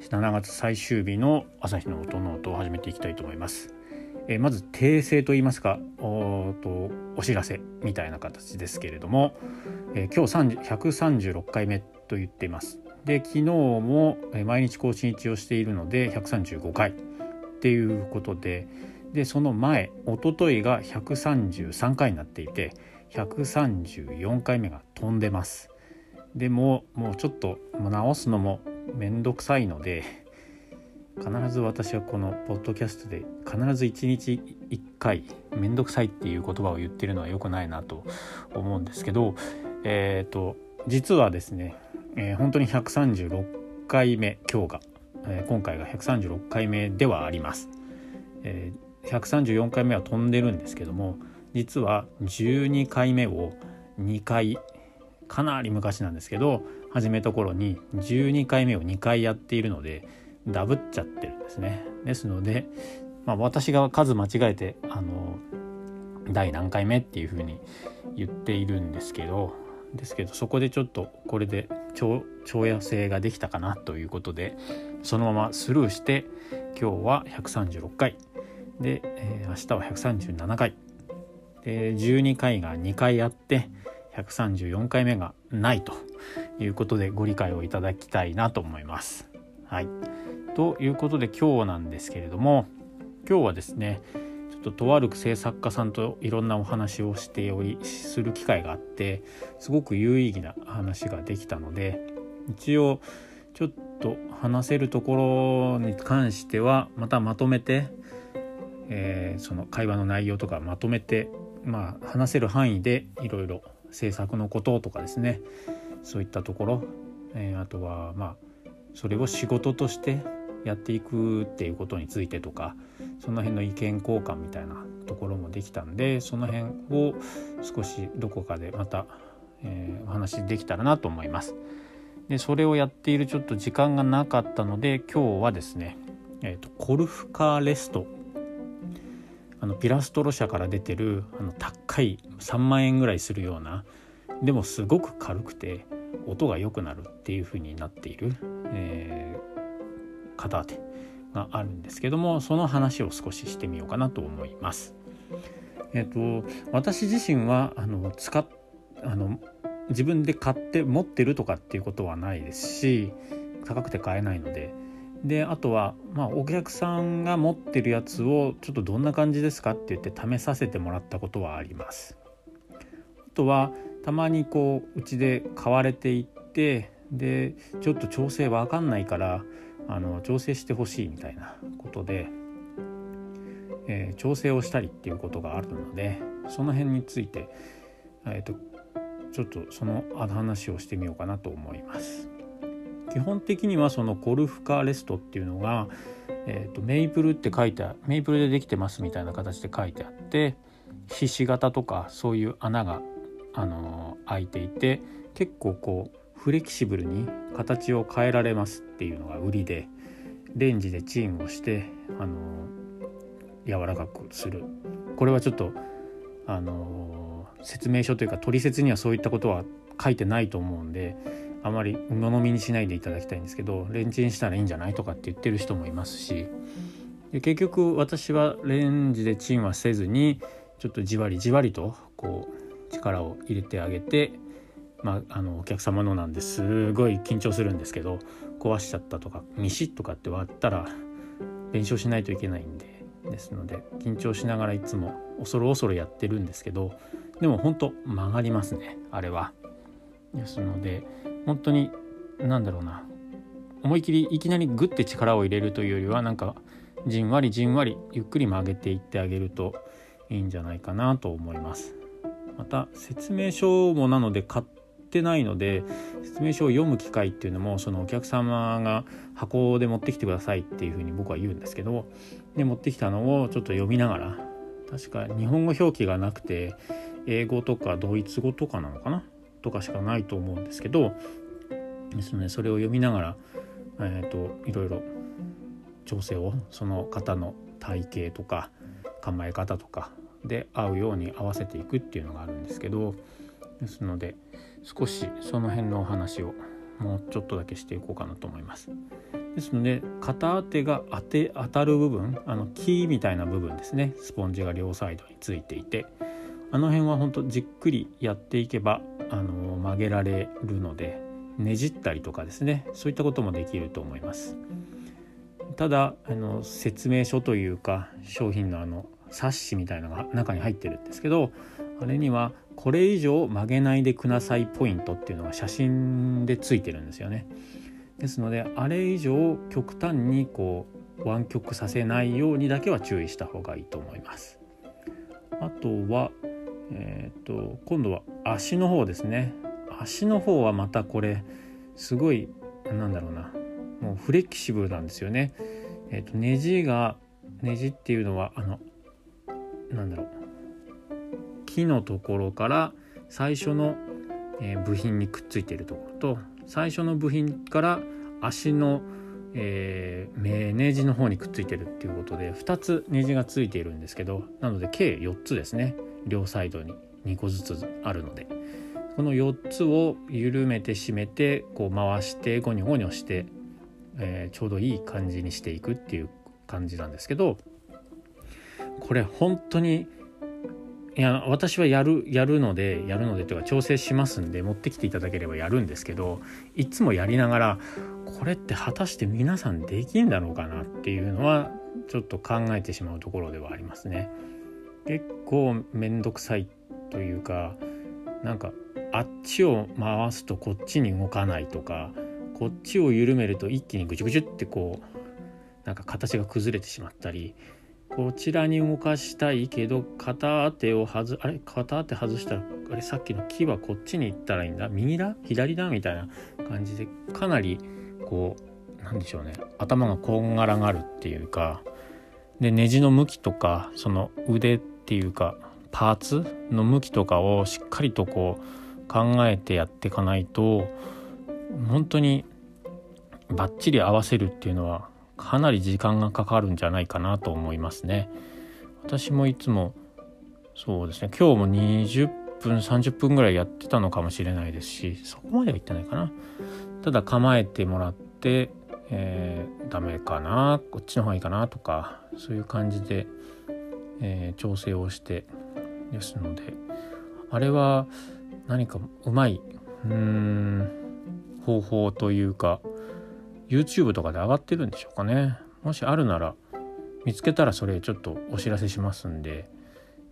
7月最終日の朝日の音の音を始めていきたいと思います。えまず訂正といいますかおとお知らせみたいな形ですけれども、え今日136回目と言っています。で昨日も毎日更新一をしているので135回っていうことででその前おとといが133回になっていて134回目が飛んでます。でももうちょっと直すのも面倒くさいので必ず私はこのポッドキャストで必ず1日1回面倒くさいっていう言葉を言ってるのは良くないなと思うんですけどえっ、ー、と実はですね、えー、本当に136回目今日が、えー、今回が136回目ではあります、え、134回目は飛んでるんですけども実は12回目を2回かなり昔なんですけど始めた頃に12回目を2回やっているのでダブっちゃってるんですね。ですので、まあ、私が数間違えてあの第何回目っていうふうに言っているんですけどですけどそこでちょっとこれで調和性ができたかなということでそのままスルーして今日は136回。で、えー、明日は137回。で12回が2回あって134回目がないと。いうことでご理解をいただきたいなと思います。はい、ということで今日なんですけれども今日はですねちょっととある制作家さんといろんなお話をしておりする機会があってすごく有意義な話ができたので一応ちょっと話せるところに関してはまたまとめて、えー、その会話の内容とかまとめてまあ話せる範囲でいろいろ制作のこととかですねそういったところ、えー、あとはまあそれを仕事としてやっていくっていうことについてとかその辺の意見交換みたいなところもできたんでその辺を少しどこかでまた、えー、お話できたらなと思います。でそれをやっているちょっと時間がなかったので今日はですね、えーと、コルフカーレストあのピラストロ社から出てるあの高い3万円ぐらいするようなでもすごく軽くて音が良くなるっていう風になっている、えー、片手があるんですけどもその話を少ししてみようかなと思います。えっ、ー、と私自身はあの使っあの自分で買って持ってるとかっていうことはないですし高くて買えないのでであとは、まあ、お客さんが持ってるやつをちょっとどんな感じですかって言って試させてもらったことはあります。あとはたまにこううちで買われていってでちょっと調整わかんないからあの調整してほしいみたいなことで、えー、調整をしたりっていうことがあるのでその辺について、えーと、ちょっとその話をしてみようかなと思います。基本的にはそのコルフカーレストっていうのが、えーと、メイプルって書いてメイプルでできてますみたいな形で書いてあってひし形とかそういう穴があの開いていて結構こうフレキシブルに形を変えられますっていうのが売りでレンジでチンをしてあの柔らかくする。これはちょっとあの説明書というか取説にはそういったことは書いてないと思うんであまり鵜呑みにしないでいただきたいんですけどレンチンしたらいいんじゃないとかって言ってる人もいますし。で結局私はレンジでチンはせずにちょっとじわりじわりとこう力を入れてあげて、まあ、あのお客様のなんですごい緊張するんですけど壊しちゃったとかミシッとかって割ったら弁償しないといけないんでですので緊張しながらいつも恐る恐るやってるんですけどでも本当曲がりますねあれは。ですので本当に何だろうな思い切りいきなりグッて力を入れるというよりはなんかじんわりじんわりゆっくり曲げていってあげるといいんじゃないかなと思います。また説明書もなので買ってないので説明書を読む機会っていうのもそのお客様が箱で持ってきてくださいっていうふうに僕は言うんですけどで持ってきたのをちょっと読みながら確か日本語表記がなくて英語とかドイツ語とかなのかな？とかしかないと思うんですけどですねそれを読みながら、えーと、いろいろ調整をその方の体型とか構え方とかで合うように合わせていくっていうのがあるんですけどですので少しその辺のお話をもうちょっとだけしていこうかなと思います。ですので片当てが当て当たる部分あのキーみたいな部分ですねスポンジが両サイドについていてあの辺は本当じっくりやっていけばあの曲げられるのでねじったりとかですねそういったこともできると思います。ただあの説明書というか商品のあの冊子みたいなのが中に入ってるんですけどあれにはこれ以上曲げないでくださいポイントっていうのが写真でついてるんですよね。ですのであれ以上極端にこう湾曲させないようにだけは注意した方がいいと思います。あとは、えーと、今度は足の方ですね。足の方はまたこれすごいなんだろうなもうフレキシブルなんですよね。えーと、とネジがネジっていうのはあのなんだろう。木のところから最初の、部品にくっついているところと最初の部品から足の、えー、ネジの方にくっついてるっていうことで2つネジがついているんですけどなので計4つですね。両サイドに2個ずつあるので。この4つを緩めて締めてこう回してゴニョゴニョして、えー、ちょうどいい感じにしていくっていう感じなんですけどこれ本当にいや私はやるやるのでやるのでというか調整しますんで持ってきていただければやるんですけどいつもやりながらこれって果たして皆さんできんだろうかなっていうのはちょっと考えてしまうところではありますね。結構面倒くさいというかなんかあっちを回すとこっちに動かないとかこっちを緩めると一気にぐちゅぐちゅってこうなんか形が崩れてしまったりこちらに動かしたいけど片手を外あれ？片手外したらあれさっきの木はこっちに行ったらいいんだ。右だ？左だ？みたいな感じでかなりこうなんでしょうね。頭がこんがらがるっていうか。でネジの向きとかその腕っていうかパーツの向きとかをしっかりとこう考えてやっていかないと本当にバッチリ合わせるっていうのはかなり時間がかかるんじゃないかなと思いますね。私もいつもそうですね今日も20分30分ぐらいやってたのかもしれないですしそこまでは言ってないかな。ただ構えてもらって、えー、ダメかなこっちの方がいいかなとかそういう感じで、えー、調整をしてですのであれは何かうまいうーん方法というか YouTube とかで上がってるんでしょうかね。もしあるなら見つけたらそれちょっとお知らせしますんで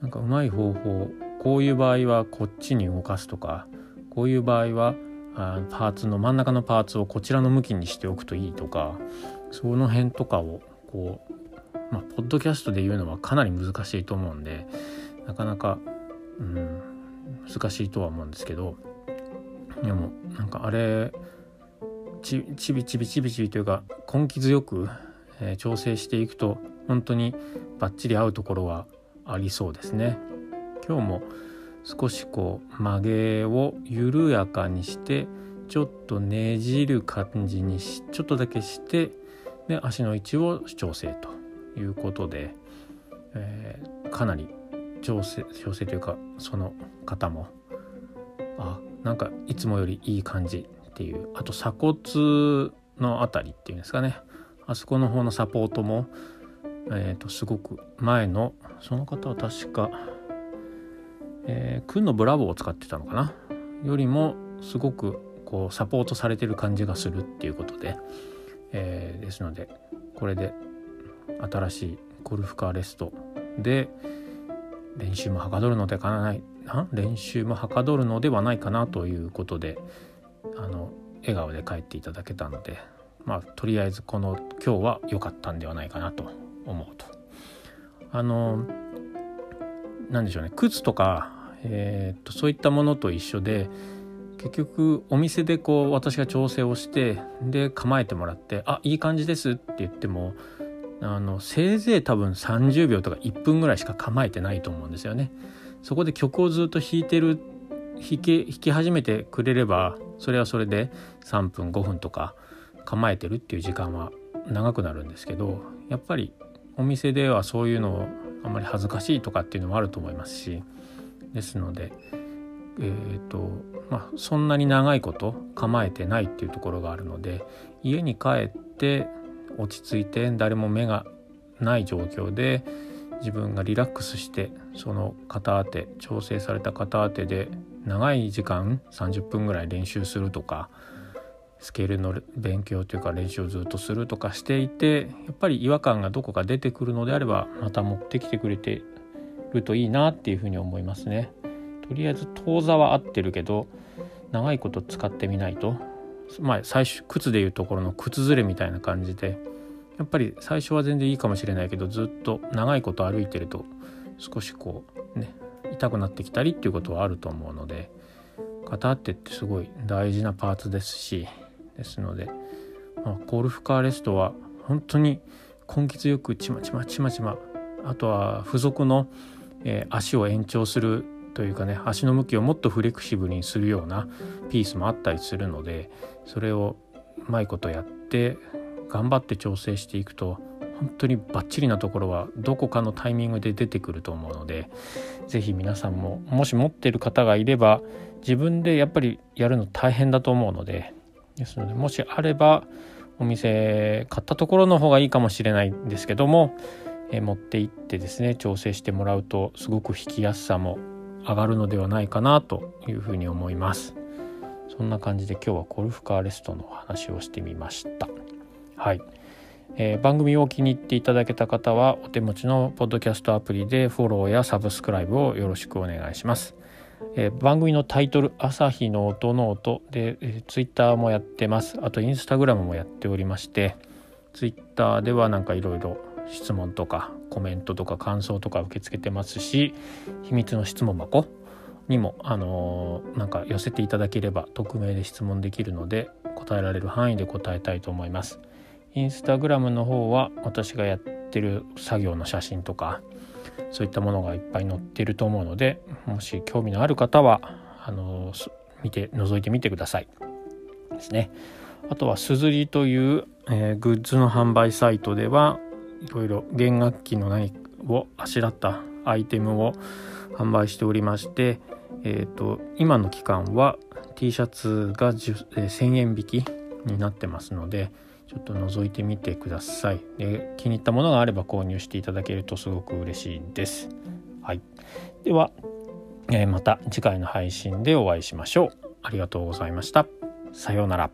なんかうまい方法こういう場合はこっちに動かすとかこういう場合はあパーツの真ん中のパーツをこちらの向きにしておくといいとかその辺とかをこうまあポッドキャストで言うのはかなり難しいと思うんでなかなかうん難しいとは思うんですけどでもなんかあれちちびちびちびちびというか根気強く、えー、調整していくと本当にバッチリ合うところはありそうですね。今日も少しこう曲げを緩やかにしてちょっとねじる感じにしちょっとだけしてで足の位置を調整ということで、えー、かなり調整調整というかその方もあなんかいつもよりいい感じっていうあと鎖骨の辺りっていうんですかね。あそこの方のサポートも、えー、とすごく前のその方は確か、えー、君のブラボーを使ってたのかな。よりもすごくこうサポートされてる感じがするっていうことで、えー、ですのでこれで新しいゴルフカーレストで練習もはかどるのでかな練習もはかどるのではないかなということで、あの笑顔で帰っていただけたのでまあとりあえずこの今日は良かったんではないかなと思うと。あの何でしょうね靴とか、えー、っとそういったものと一緒で結局お店でこう私が調整をしてで構えてもらって「あいい感じです」って言ってもあのせいぜい多分30秒とか1分ぐらいしか構えてないと思うんですよね。そこで曲をずっと弾いてる弾き弾き始めてくれればそれはそれで3分5分とか構えてるっていう時間は長くなるんですけどやっぱりお店ではそういうのをあんまり恥ずかしいとかっていうのもあると思いますしですのでえーとまあ、そんなに長いこと構えてないっていうところがあるので家に帰って落ち着いて誰も目がない状況で自分がリラックスしてその片当て調整された片当てで長い時間30分ぐらい練習するとかスケールの勉強というか練習をずっとするとかしていてやっぱり違和感がどこか出てくるのであればまた持ってきてくれてるといいなっていうふうに思いますね。とりあえず当座は合ってるけど長いこと使ってみないとまあ最初靴でいうところの靴ずれみたいな感じでやっぱり最初は全然いいかもしれないけどずっと長いこと歩いてると少しこうね痛くなってきたりっていうことはあると思うので片手ってすごい大事なパーツですしですので、まあ、ゴルフカーレストは本当に根気強くちまちまちまちまあとは付属の、えー、足を延長するというかね足の向きをもっとフレキシブルにするようなピースもあったりするのでそれをうまいことやって頑張って調整していくと本当にバッチリなところはどこかのタイミングで出てくると思うので是非皆さんももし持ってる方がいれば自分でやっぱりやるの大変だと思うのでですのでもしあればお店買ったところの方がいいかもしれないんですけども、え持って行ってですね調整してもらうとすごく弾きやすさも上がるのではないかなというふうに思います。そんな感じで今日はコルフカーレストの話をしてみました。はい、えー、番組を気に入っていただけた方はお手持ちのポッドキャストアプリでフォローやサブスクライブをよろしくお願いします。えー、番組のタイトル「朝日の音ノートで」えー、ツイッターもやってます。あとインスタグラムもやっておりましてツイッターではなんかいろいろ質問とかコメントとか感想とか受け付けてますし秘密の質問箱にもあのー、なんか寄せていただければ匿名で質問できるので答えられる範囲で答えたいと思います。インスタグラムの方は私がやってる作業の写真とかそういったものがいっぱい載ってると思うのでもし興味のある方はあの、見て覗いてみてください。ですね。あとはすずりという、えー、グッズの販売サイトではいろいろ弦楽器の何をあしらったアイテムを販売しておりまして、えーと、今の期間は T シャツが1000円引きになってますのでちょっと覗いてみてください。で気に入ったものがあれば購入していただけるとすごく嬉しいです、はい、では、えー、また次回の配信でお会いしましょう。ありがとうございました。さようなら